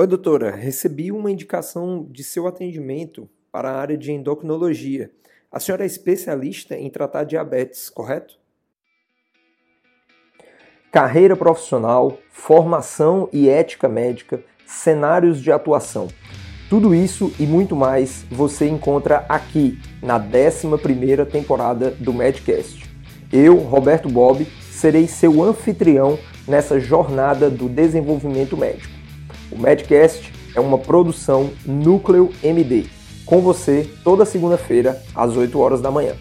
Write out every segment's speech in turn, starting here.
Oi, doutora. Recebi uma indicação de seu atendimento para a área de endocrinologia. A senhora é especialista em tratar diabetes, correto? Carreira profissional, formação e ética médica, cenários de atuação. Tudo isso e muito mais você encontra aqui na 11ª temporada do Medcast. Eu, Roberto Bob, serei seu anfitrião nessa jornada do desenvolvimento médico. O Medcast é uma produção Núcleo MD, com você toda segunda-feira às 8 horas da manhã.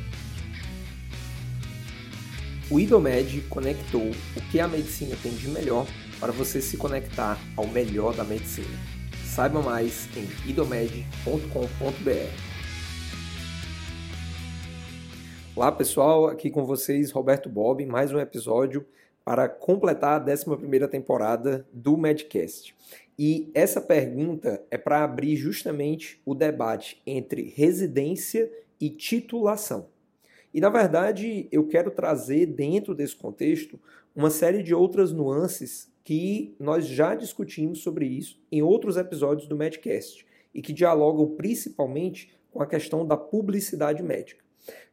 O IDOMED conectou o que a medicina tem de melhor para você se conectar ao melhor da medicina. Saiba mais em idomed.com.br. Olá pessoal, aqui com vocês Roberto Bob, mais um episódio para completar a 11ª temporada do Medcast. E essa pergunta é para abrir justamente o debate entre residência e titulação. E na verdade, eu quero trazer dentro desse contexto uma série de outras nuances que nós já discutimos sobre isso em outros episódios do Medcast e que dialogam principalmente com a questão da publicidade médica.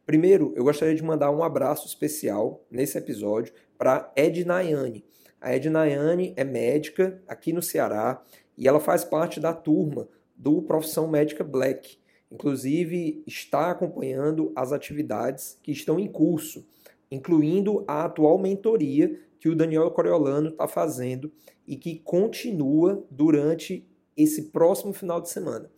Primeiro, eu gostaria de mandar um abraço especial nesse episódio para Ed Nayane. A Edna Nayane é médica aqui no Ceará e ela faz parte da turma do Profissão Médica Black. Inclusive, está acompanhando as atividades que estão em curso, incluindo a atual mentoria que o Daniel Coriolano está fazendo e que continua durante esse próximo final de semana.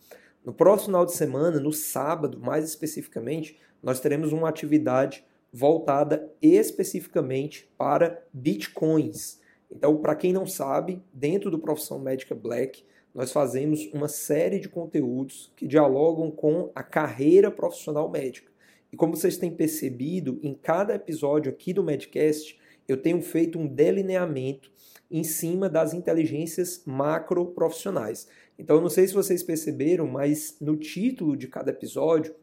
No próximo final de semana, no sábado, mais especificamente, nós teremos uma atividade voltada especificamente para bitcoins. Então, para quem não sabe, dentro do Profissão Médica Black, nós fazemos uma série de conteúdos que dialogam com a carreira profissional médica. E como vocês têm percebido, em cada episódio aqui do Medcast, eu tenho feito um delineamento em cima das inteligências macro profissionais. Então, eu não sei se vocês perceberam, mas no título de cada episódio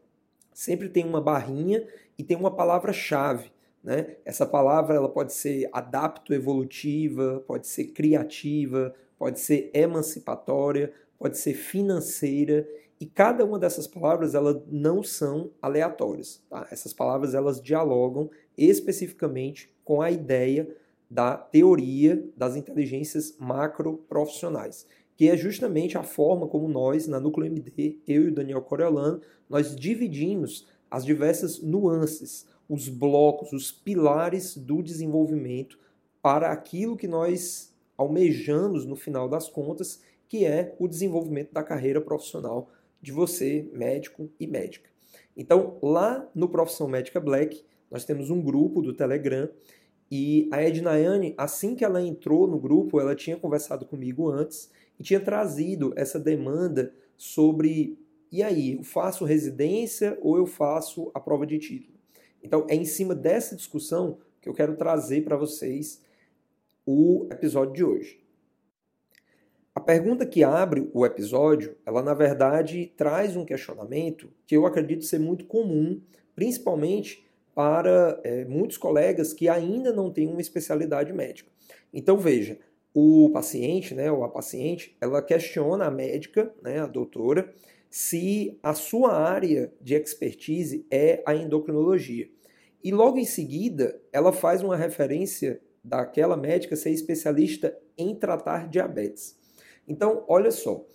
sempre tem uma barrinha e tem uma palavra-chave. Né? Essa palavra ela pode ser adapto-evolutiva, pode ser criativa, pode ser emancipatória, pode ser financeira e cada uma dessas palavras elas não são aleatórias. Tá? Essas palavras elas dialogam especificamente com a ideia da teoria das inteligências macro-profissionais, que é justamente a forma como nós, na Núcleo MD, eu e o Daniel Coriolano, nós dividimos as diversas nuances, os blocos, os pilares do desenvolvimento para aquilo que nós almejamos no final das contas, que é o desenvolvimento da carreira profissional de você, médico e médica. Então, lá no Profissão Médica Black, nós temos um grupo do Telegram e a Ednayane, assim que ela entrou no grupo, ela tinha conversado comigo antes e tinha trazido essa demanda sobre e aí, eu faço residência ou eu faço a prova de título? Então, é em cima dessa discussão que eu quero trazer para vocês o episódio de hoje. A pergunta que abre o episódio, ela na verdade traz um questionamento que eu acredito ser muito comum, principalmente para é, muitos colegas que ainda não têm uma especialidade médica. Então veja, o paciente, né, ou a paciente, ela questiona a médica, né, a doutora, se a sua área de expertise é a endocrinologia. E logo em seguida, ela faz uma referência daquela médica ser especialista em tratar diabetes. Então, olha só,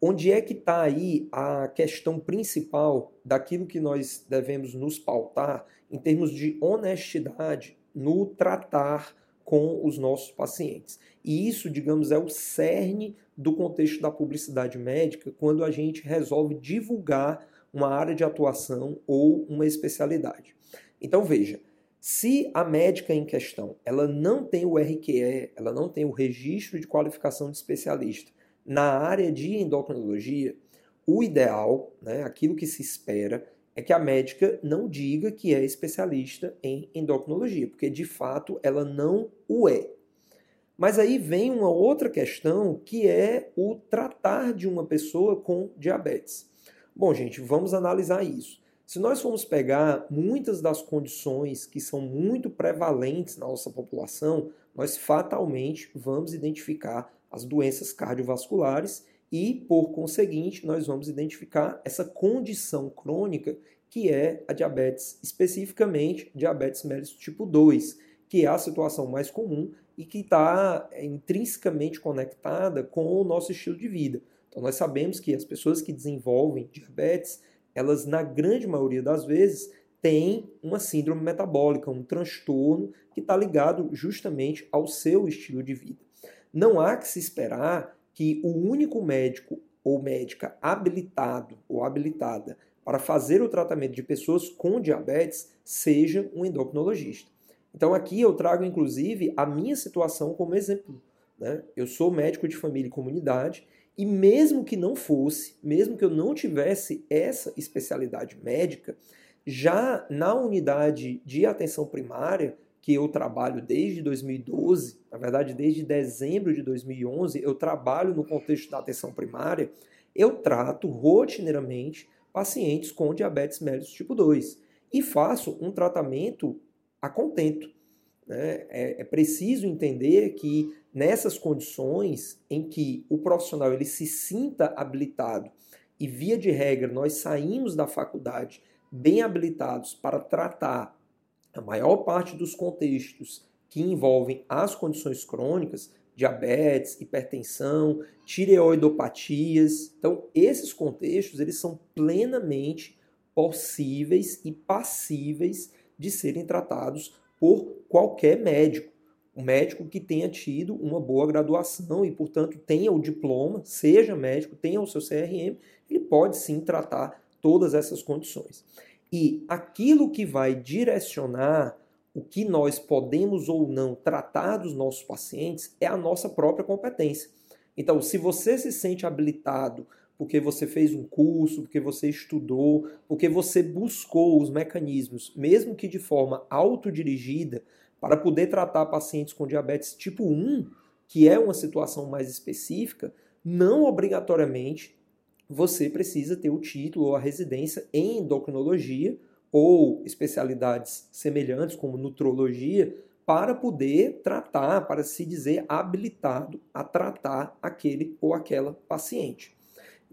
onde é que está aí a questão principal daquilo que nós devemos nos pautar em termos de honestidade no tratar com os nossos pacientes. E isso, digamos, é o cerne do contexto da publicidade médica quando a gente resolve divulgar uma área de atuação ou uma especialidade. Então veja, se a médica em questão ela não tem o RQE, ela não tem o registro de qualificação de especialista na área de endocrinologia, o ideal, né, aquilo que se espera, é que a médica não diga que é especialista em endocrinologia, porque de fato ela não o é. Mas aí vem uma outra questão que é o tratar de uma pessoa com diabetes. Bom, gente, vamos analisar isso. Se nós formos pegar muitas das condições que são muito prevalentes na nossa população, nós fatalmente vamos identificar as doenças cardiovasculares e, por conseguinte, nós vamos identificar essa condição crônica que é a diabetes, especificamente diabetes mellitus tipo 2, que é a situação mais comum e que está é, intrinsecamente conectada com o nosso estilo de vida. Então, nós sabemos que as pessoas que desenvolvem diabetes, elas, na grande maioria das vezes, têm uma síndrome metabólica, um transtorno que está ligado justamente ao seu estilo de vida. Não há que se esperar que o único médico ou médica habilitado ou habilitada para fazer o tratamento de pessoas com diabetes seja um endocrinologista. Então aqui eu trago inclusive a minha situação como exemplo. Né? Eu sou médico de família e comunidade e mesmo que não fosse, mesmo que eu não tivesse essa especialidade médica, já na unidade de atenção primária, que eu trabalho desde 2012, na verdade desde dezembro de 2011, eu trabalho no contexto da atenção primária, eu trato rotineiramente pacientes com diabetes mellitus tipo 2 e faço um tratamento a contento. Né? É, é, preciso entender que nessas condições em que o profissional ele se sinta habilitado e via de regra nós saímos da faculdade bem habilitados para tratar a maior parte dos contextos que envolvem as condições crônicas, diabetes, hipertensão, tireoidopatias. Então, esses contextos eles são plenamente possíveis e passíveis de serem tratados por qualquer médico. Um médico que tenha tido uma boa graduação e, portanto, tenha o diploma, seja médico, tenha o seu CRM, ele pode sim tratar todas essas condições. E aquilo que vai direcionar o que nós podemos ou não tratar dos nossos pacientes é a nossa própria competência. Então, se você se sente habilitado porque você fez um curso, porque você estudou, porque você buscou os mecanismos, mesmo que de forma autodirigida, para poder tratar pacientes com diabetes tipo 1, que é uma situação mais específica, não obrigatoriamente você precisa ter o título ou a residência em endocrinologia ou especialidades semelhantes como nutrologia para poder tratar, para se dizer habilitado a tratar aquele ou aquela paciente.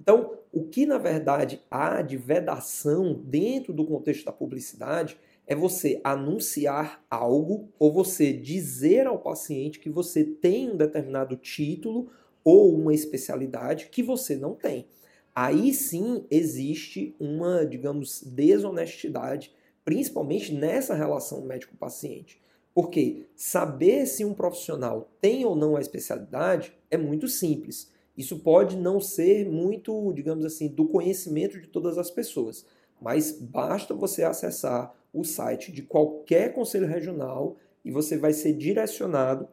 Então, o que na verdade há de vedação dentro do contexto da publicidade é você anunciar algo ou você dizer ao paciente que você tem um determinado título ou uma especialidade que você não tem. Aí sim existe uma, digamos, desonestidade, principalmente nessa relação médico-paciente. Porque saber se um profissional tem ou não a especialidade é muito simples. Isso pode não ser muito, digamos assim, do conhecimento de todas as pessoas, mas basta você acessar o site de qualquer conselho regional e você vai ser direcionado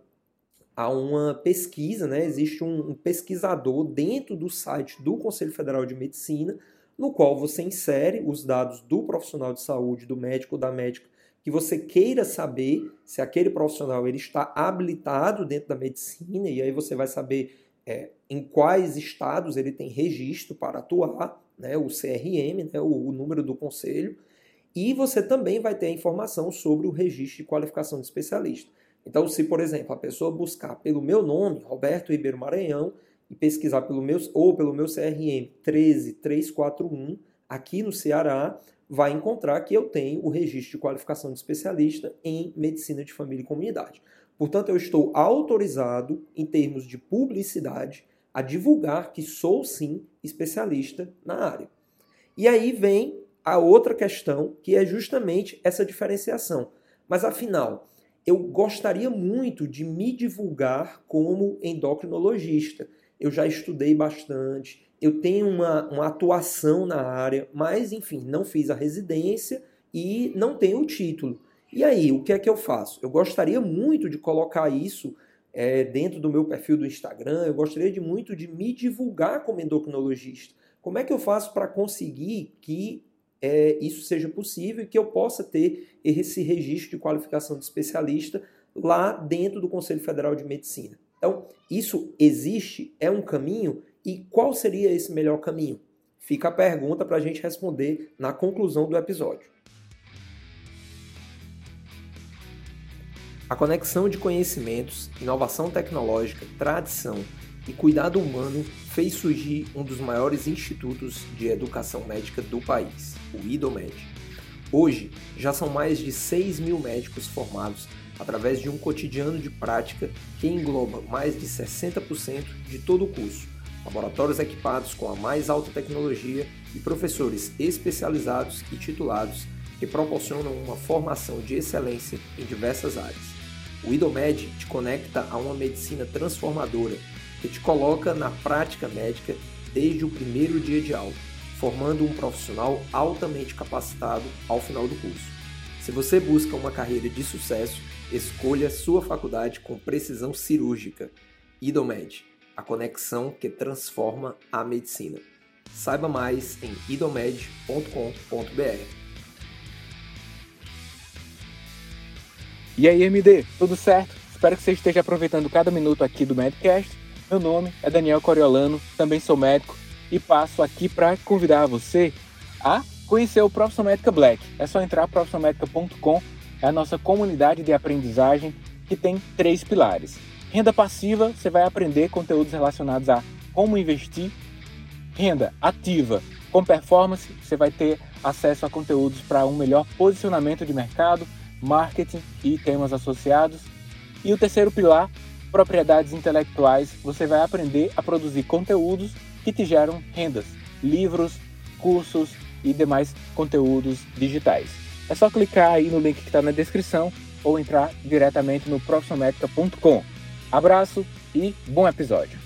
a uma pesquisa, né? Existe um, pesquisador dentro do site do Conselho Federal de Medicina, no qual você insere os dados do profissional de saúde, do médico ou da médica, que você queira saber se aquele profissional ele está habilitado dentro da medicina, e aí você vai saber é, em quais estados ele tem registro para atuar, né, o CRM, né, o, o número do conselho, e você também vai ter a informação sobre o registro de qualificação de especialista. Então, se, por exemplo, a pessoa buscar pelo meu nome, Roberto Ribeiro Maranhão, e pesquisar pelo meu, ou pelo meu CRM 13341, aqui no Ceará, vai encontrar que eu tenho o registro de qualificação de especialista em medicina de família e comunidade. Portanto, eu estou autorizado, em termos de publicidade, a divulgar que sou sim especialista na área. E aí vem a outra questão, que é justamente essa diferenciação. Mas afinal, eu gostaria muito de me divulgar como endocrinologista. Eu já estudei bastante, eu tenho uma, uma atuação na área, mas enfim, não fiz a residência e não tenho o título. E aí, o que é que eu faço? Eu gostaria muito de colocar isso é, dentro do meu perfil do Instagram, eu gostaria de muito de me divulgar como endocrinologista. Como é que eu faço para conseguir que é, isso seja possível e que eu possa ter esse registro de qualificação de especialista lá dentro do Conselho Federal de Medicina? Então, isso existe? É um caminho? E qual seria esse melhor caminho? Fica a pergunta para a gente responder na conclusão do episódio. A conexão de conhecimentos, inovação tecnológica, tradição e cuidado humano fez surgir um dos maiores institutos de educação médica do país, o IDOMED. Hoje, já são mais de 6 mil médicos formados através de um cotidiano de prática que engloba mais de 60% de todo o curso, laboratórios equipados com a mais alta tecnologia e professores especializados e titulados que proporcionam uma formação de excelência em diversas áreas. O IDOMED te conecta a uma medicina transformadora que te coloca na prática médica desde o primeiro dia de aula, formando um profissional altamente capacitado ao final do curso. Se você busca uma carreira de sucesso, escolha sua faculdade com precisão cirúrgica. IDOMED, a conexão que transforma a medicina. Saiba mais em idomed.com.br. E aí, MD, tudo certo? Espero que você esteja aproveitando cada minuto aqui do Medcast meu nome é Daniel Coriolano, também sou médico e passo aqui para convidar você a conhecer o Profissão Médica Black. É só entrar profissionalmedica.com, é a nossa comunidade de aprendizagem que tem três pilares. Renda passiva, você vai aprender conteúdos relacionados a como investir. Renda ativa, com performance, você vai ter acesso a conteúdos para um melhor posicionamento de mercado, marketing e temas associados. E o terceiro pilar propriedades intelectuais, você vai aprender a produzir conteúdos que te geram rendas, livros, cursos e demais conteúdos digitais. É só clicar aí no link que está na descrição ou entrar diretamente no profissionalmetrica.com. Abraço e bom episódio.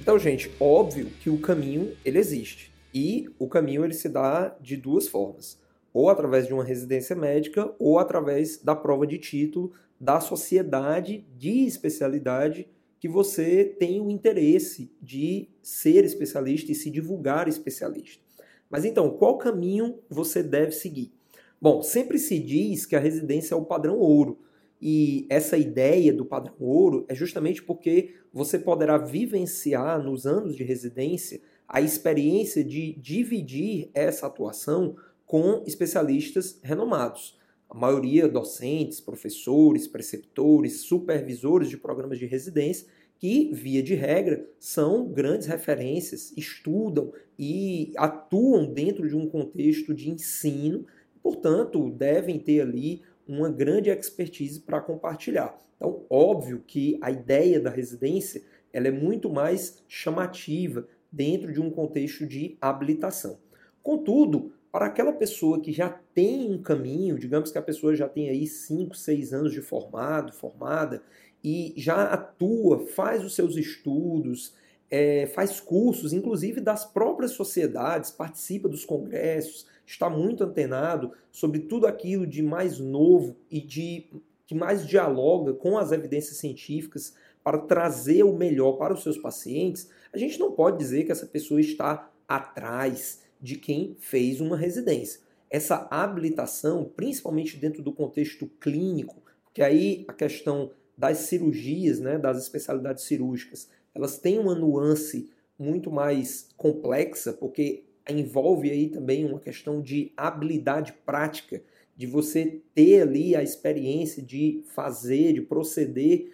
Então, gente, óbvio que o caminho ele existe. E o caminho ele se dá de duas formas ou através de uma residência médica, ou através da prova de título da sociedade de especialidade que você tem o interesse de ser especialista e se divulgar especialista. Mas então, qual caminho você deve seguir? Bom, sempre se diz que a residência é o padrão ouro. E essa ideia do padrão ouro é justamente porque você poderá vivenciar nos anos de residência a experiência de dividir essa atuação com especialistas renomados. A maioria docentes, professores, preceptores, supervisores de programas de residência que, via de regra, são grandes referências, estudam e atuam dentro de um contexto de ensino, portanto, devem ter ali uma grande expertise para compartilhar. Então, óbvio que a ideia da residência ela é muito mais chamativa dentro de um contexto de habilitação. Contudo, para aquela pessoa que já tem um caminho, digamos que a pessoa já tem aí 5, 6 anos de formado, formada, e já atua, faz os seus estudos, é, faz cursos, inclusive das próprias sociedades, participa dos congressos, está muito antenado sobre tudo aquilo de mais novo e de que mais dialoga com as evidências científicas para trazer o melhor para os seus pacientes, a gente não pode dizer que essa pessoa está atrás, de quem fez uma residência. Essa habilitação, principalmente dentro do contexto clínico, porque aí a questão das cirurgias, né, das especialidades cirúrgicas, elas têm uma nuance muito mais complexa, porque envolve aí também uma questão de habilidade prática, de você ter ali a experiência de fazer, de proceder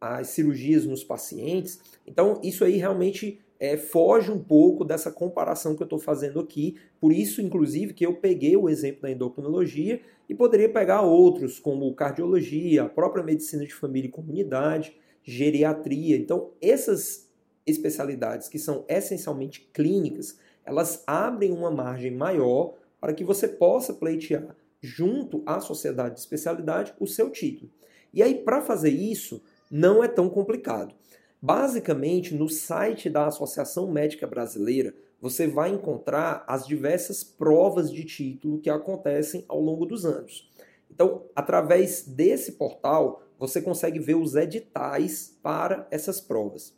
às cirurgias nos pacientes. Então, isso aí realmente é, foge um pouco dessa comparação que eu estou fazendo aqui. Por isso, inclusive, que eu peguei o exemplo da endocrinologia e poderia pegar outros, como cardiologia, a própria medicina de família e comunidade, geriatria. Então, essas especialidades que são essencialmente clínicas, elas abrem uma margem maior para que você possa pleitear junto à sociedade de especialidade o seu título. E aí, para fazer isso, não é tão complicado. Basicamente, no site da Associação Médica Brasileira, você vai encontrar as diversas provas de título que acontecem ao longo dos anos. Então, através desse portal, você consegue ver os editais para essas provas.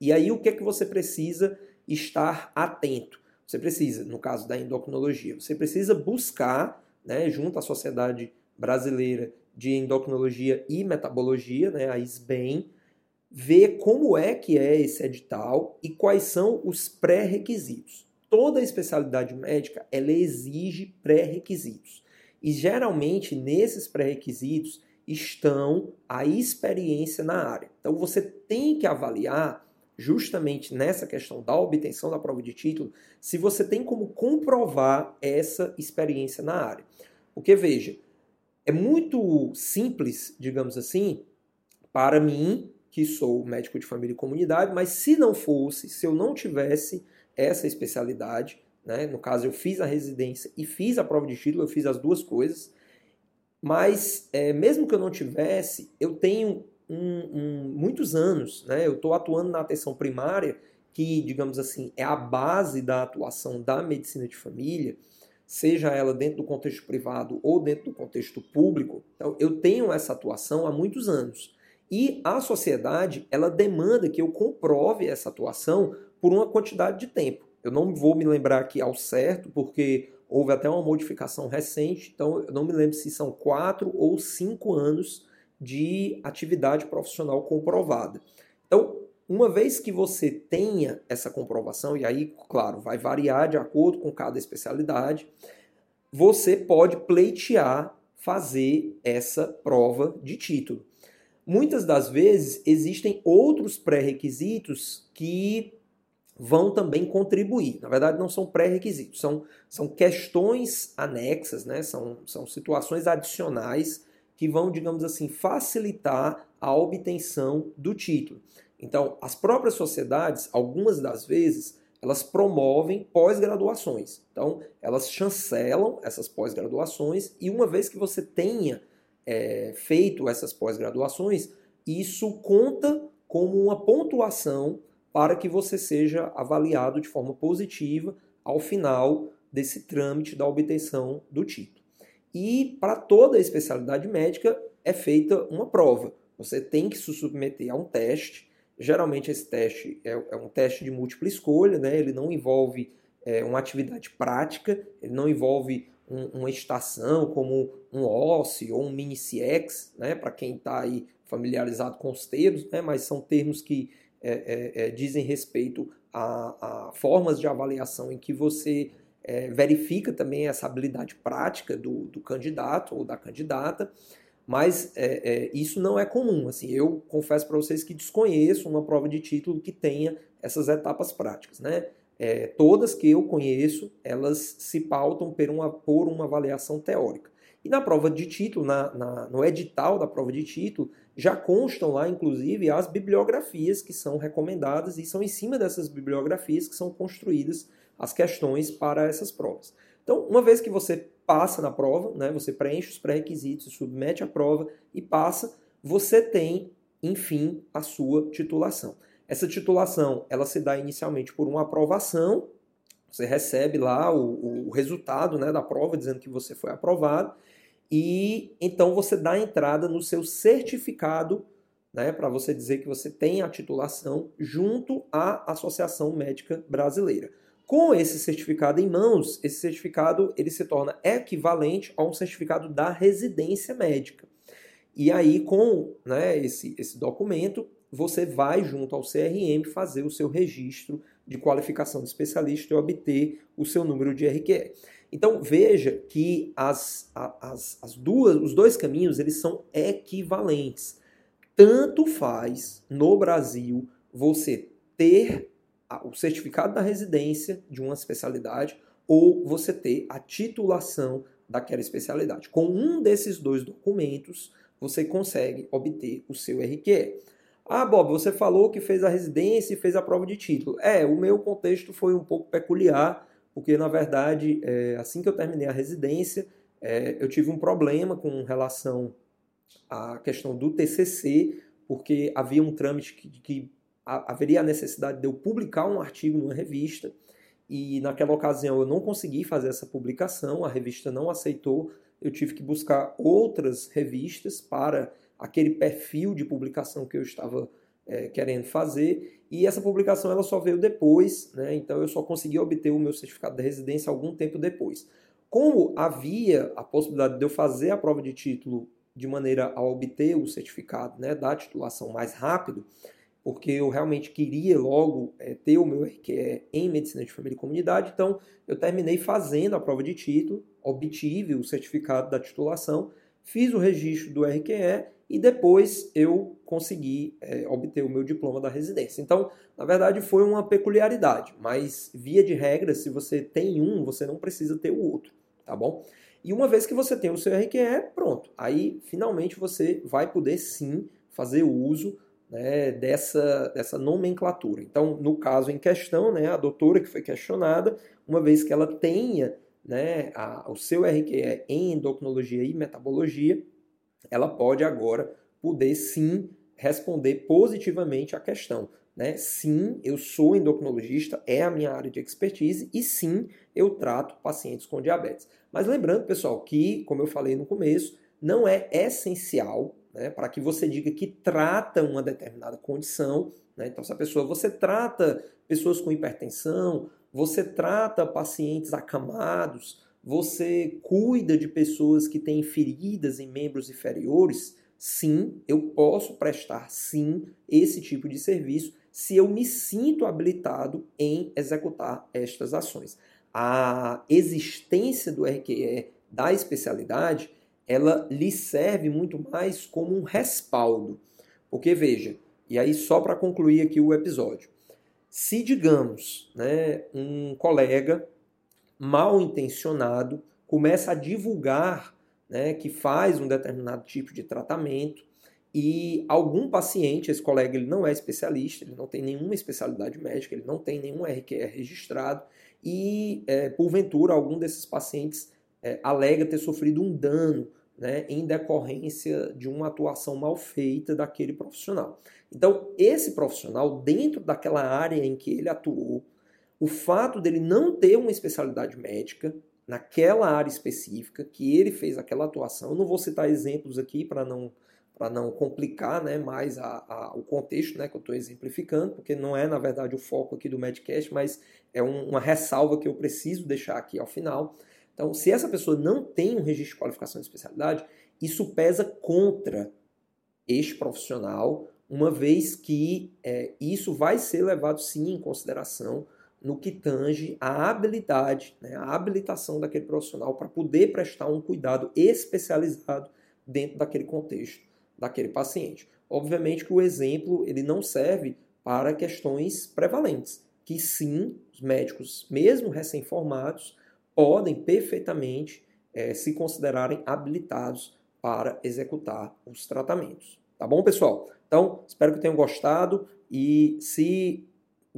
E aí, o que é que você precisa estar atento? Você precisa, no caso da endocrinologia, você precisa buscar, né, junto à Sociedade Brasileira de Endocrinologia e Metabologia, né, a SBEM, ver como é que é esse edital e quais são os pré-requisitos. Toda especialidade médica ela exige pré-requisitos. E geralmente nesses pré-requisitos estão a experiência na área. Então você tem que avaliar justamente nessa questão da obtenção da prova de título, se você tem como comprovar essa experiência na área. Porque veja, é muito simples, digamos assim, para mim, que sou médico de família e comunidade, mas se não fosse, se eu não tivesse essa especialidade, né, no caso eu fiz a residência e fiz a prova de título, eu fiz as duas coisas, mas é, mesmo que eu não tivesse, eu tenho um, um, muitos anos, né, eu estou atuando na atenção primária, que, digamos assim, é a base da atuação da medicina de família, seja ela dentro do contexto privado ou dentro do contexto público. Então, eu tenho essa atuação há muitos anos. E a sociedade, ela demanda que eu comprove essa atuação por uma quantidade de tempo. Eu não vou me lembrar aqui ao certo, porque houve até uma modificação recente, então eu não me lembro se são quatro ou cinco anos de atividade profissional comprovada. Então, uma vez que você tenha essa comprovação, e aí, claro, vai variar de acordo com cada especialidade, você pode pleitear fazer essa prova de título. Muitas das vezes existem outros pré-requisitos que vão também contribuir. Na verdade, não são pré-requisitos, são, são questões anexas, né? são, são situações adicionais que vão, digamos assim, facilitar a obtenção do título. Então, as próprias sociedades, algumas das vezes, elas promovem pós-graduações. Então, elas chancelam essas pós-graduações e uma vez que você tenha é, feito essas pós-graduações, isso conta como uma pontuação para que você seja avaliado de forma positiva ao final desse trâmite da obtenção do título. E para toda a especialidade médica é feita uma prova. Você tem que se submeter a um teste Geralmente esse teste é, é um teste de múltipla escolha, né? ele não envolve é, uma atividade prática, ele não envolve um, uma estação como um OSCE ou um mini-CX, né? para quem está aí familiarizado com os termos, né? mas são termos que é, é, é, dizem respeito a, a, formas de avaliação em que você é, verifica também essa habilidade prática do, do candidato ou da candidata mas é, é, isso não é comum. Assim, eu confesso para vocês que desconheço uma prova de título que tenha essas etapas práticas. Né? É, todas que eu conheço, elas se pautam por uma, por uma avaliação teórica. E na prova de título, na, na, no edital da prova de título, já constam lá, inclusive, as bibliografias que são recomendadas e são em cima dessas bibliografias que são construídas as questões para essas provas. Então, uma vez que você passa na prova, né, você preenche os pré-requisitos, submete a prova e passa, você tem, enfim, a sua titulação. Essa titulação, ela se dá inicialmente por uma aprovação, você recebe lá o, o resultado né, da prova dizendo que você foi aprovado, e então você dá entrada no seu certificado, né, para você dizer que você tem a titulação junto à Associação Médica Brasileira. Com esse certificado em mãos, esse certificado ele se torna equivalente a um certificado da residência médica. E aí, com né, esse, esse documento, você vai junto ao CRM fazer o seu registro de qualificação de especialista e obter o seu número de RQE. Então veja que as, as, as duas, os dois caminhos eles são equivalentes. Tanto faz no Brasil você ter o certificado da residência de uma especialidade ou você ter a titulação daquela especialidade. Com um desses dois documentos, você consegue obter o seu RQE. Ah, Bob, você falou que fez a residência e fez a prova de título. É, o meu contexto foi um pouco peculiar, porque na verdade, é, assim que eu terminei a residência, é, eu tive um problema com relação à questão do TCC, porque havia um trâmite que, que haveria a necessidade de eu publicar um artigo numa revista e naquela ocasião eu não consegui fazer essa publicação, a revista não aceitou, eu tive que buscar outras revistas para aquele perfil de publicação que eu estava é, querendo fazer e essa publicação ela só veio depois, né? então eu só consegui obter o meu certificado de residência algum tempo depois. Como havia a possibilidade de eu fazer a prova de título de maneira a obter o certificado né, da titulação mais rápido, porque eu realmente queria logo é, ter o meu RQE em Medicina de Família e Comunidade, então eu terminei fazendo a prova de título, obtive o certificado da titulação, fiz o registro do RQE e depois eu consegui é, obter o meu diploma da residência. Então, na verdade, foi uma peculiaridade, mas via de regra, se você tem um, você não precisa ter o outro, tá bom? E uma vez que você tem o seu RQE, pronto. Aí, finalmente, você vai poder sim fazer uso né, dessa, dessa nomenclatura. Então, no caso em questão, né, a doutora que foi questionada, uma vez que ela tenha né, a, o seu RQE em endocrinologia e metabologia, ela pode agora poder sim responder positivamente à questão. Né? Sim, eu sou endocrinologista, é a minha área de expertise, e sim, eu trato pacientes com diabetes. Mas lembrando, pessoal, que, como eu falei no começo, não é essencial né, para que você diga que trata uma determinada condição. Né? Então, se a pessoa, você trata pessoas com hipertensão, você trata pacientes acamados, você cuida de pessoas que têm feridas em membros inferiores, sim, eu posso prestar sim esse tipo de serviço se eu me sinto habilitado em executar estas ações. A existência do RQE da especialidade, ela lhe serve muito mais como um respaldo. Porque veja, e aí só para concluir aqui o episódio, se digamos, né, um colega mal intencionado começa a divulgar né, que faz um determinado tipo de tratamento e algum paciente, esse colega ele não é especialista, ele não tem nenhuma especialidade médica, ele não tem nenhum RQE registrado e, é, porventura, algum desses pacientes é, alega ter sofrido um dano né, em decorrência de uma atuação mal feita daquele profissional. Então, esse profissional, dentro daquela área em que ele atuou, o fato dele não ter uma especialidade médica naquela área específica que ele fez aquela atuação, eu não vou citar exemplos aqui para não para não complicar né, mais a, a, o contexto né, que eu estou exemplificando, porque não é, na verdade, o foco aqui do Medcast, mas é um, uma ressalva que eu preciso deixar aqui ao final. Então, se essa pessoa não tem um registro de qualificação de especialidade, isso pesa contra este profissional, uma vez que é, isso vai ser levado sim em consideração no que tange a habilidade, né, a habilitação daquele profissional para poder prestar um cuidado especializado dentro daquele contexto daquele paciente. Obviamente que o exemplo ele não serve para questões prevalentes, que sim, os médicos, mesmo recém-formados, podem perfeitamente é, se considerarem habilitados para executar os tratamentos. Tá bom, pessoal? Então, espero que tenham gostado e se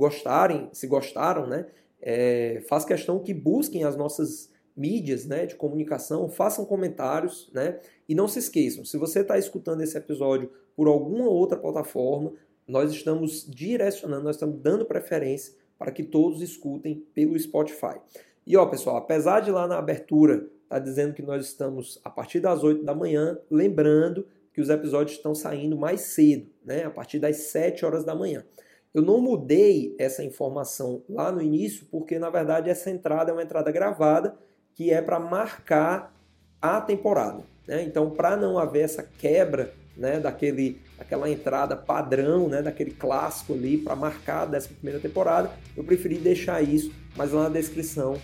gostarem, se gostaram, né, é, faz questão que busquem as nossas mídias né, de comunicação, façam comentários, né? E não se esqueçam, se você está escutando esse episódio por alguma outra plataforma, nós estamos direcionando, nós estamos dando preferência para que todos escutem pelo Spotify. E ó, pessoal, apesar de lá na abertura tá dizendo que nós estamos a partir das 8 da manhã, lembrando que os episódios estão saindo mais cedo, né? A partir das 7 horas da manhã. Eu não mudei essa informação lá no início, porque na verdade essa entrada é uma entrada gravada que é para marcar a temporada. Né? Então, para não haver essa quebra né, daquele, daquela entrada padrão, né, daquele clássico ali para marcar a 11 primeira temporada, eu preferi deixar isso, mas lá na descrição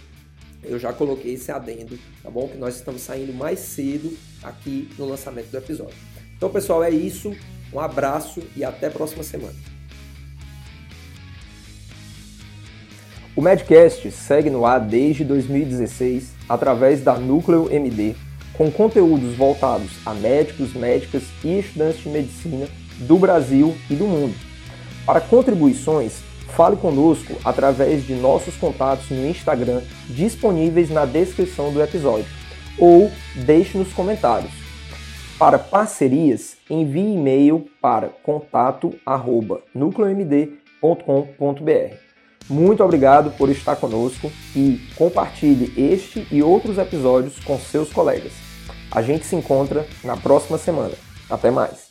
eu já coloquei esse adendo, tá bom? Que nós estamos saindo mais cedo aqui no lançamento do episódio. Então, pessoal, é isso. Um abraço e até a próxima semana. O Medcast segue no ar desde 2016 através da Núcleo MD, com conteúdos voltados a médicos, médicas e estudantes de medicina do Brasil e do mundo. Para contribuições, fale conosco através de nossos contatos no Instagram disponíveis na descrição do episódio ou deixe nos comentários. Para parcerias, envie e-mail para contato@nucleomd.com.br. Muito obrigado por estar conosco e compartilhe este e outros episódios com seus colegas. A gente se encontra na próxima semana. Até mais!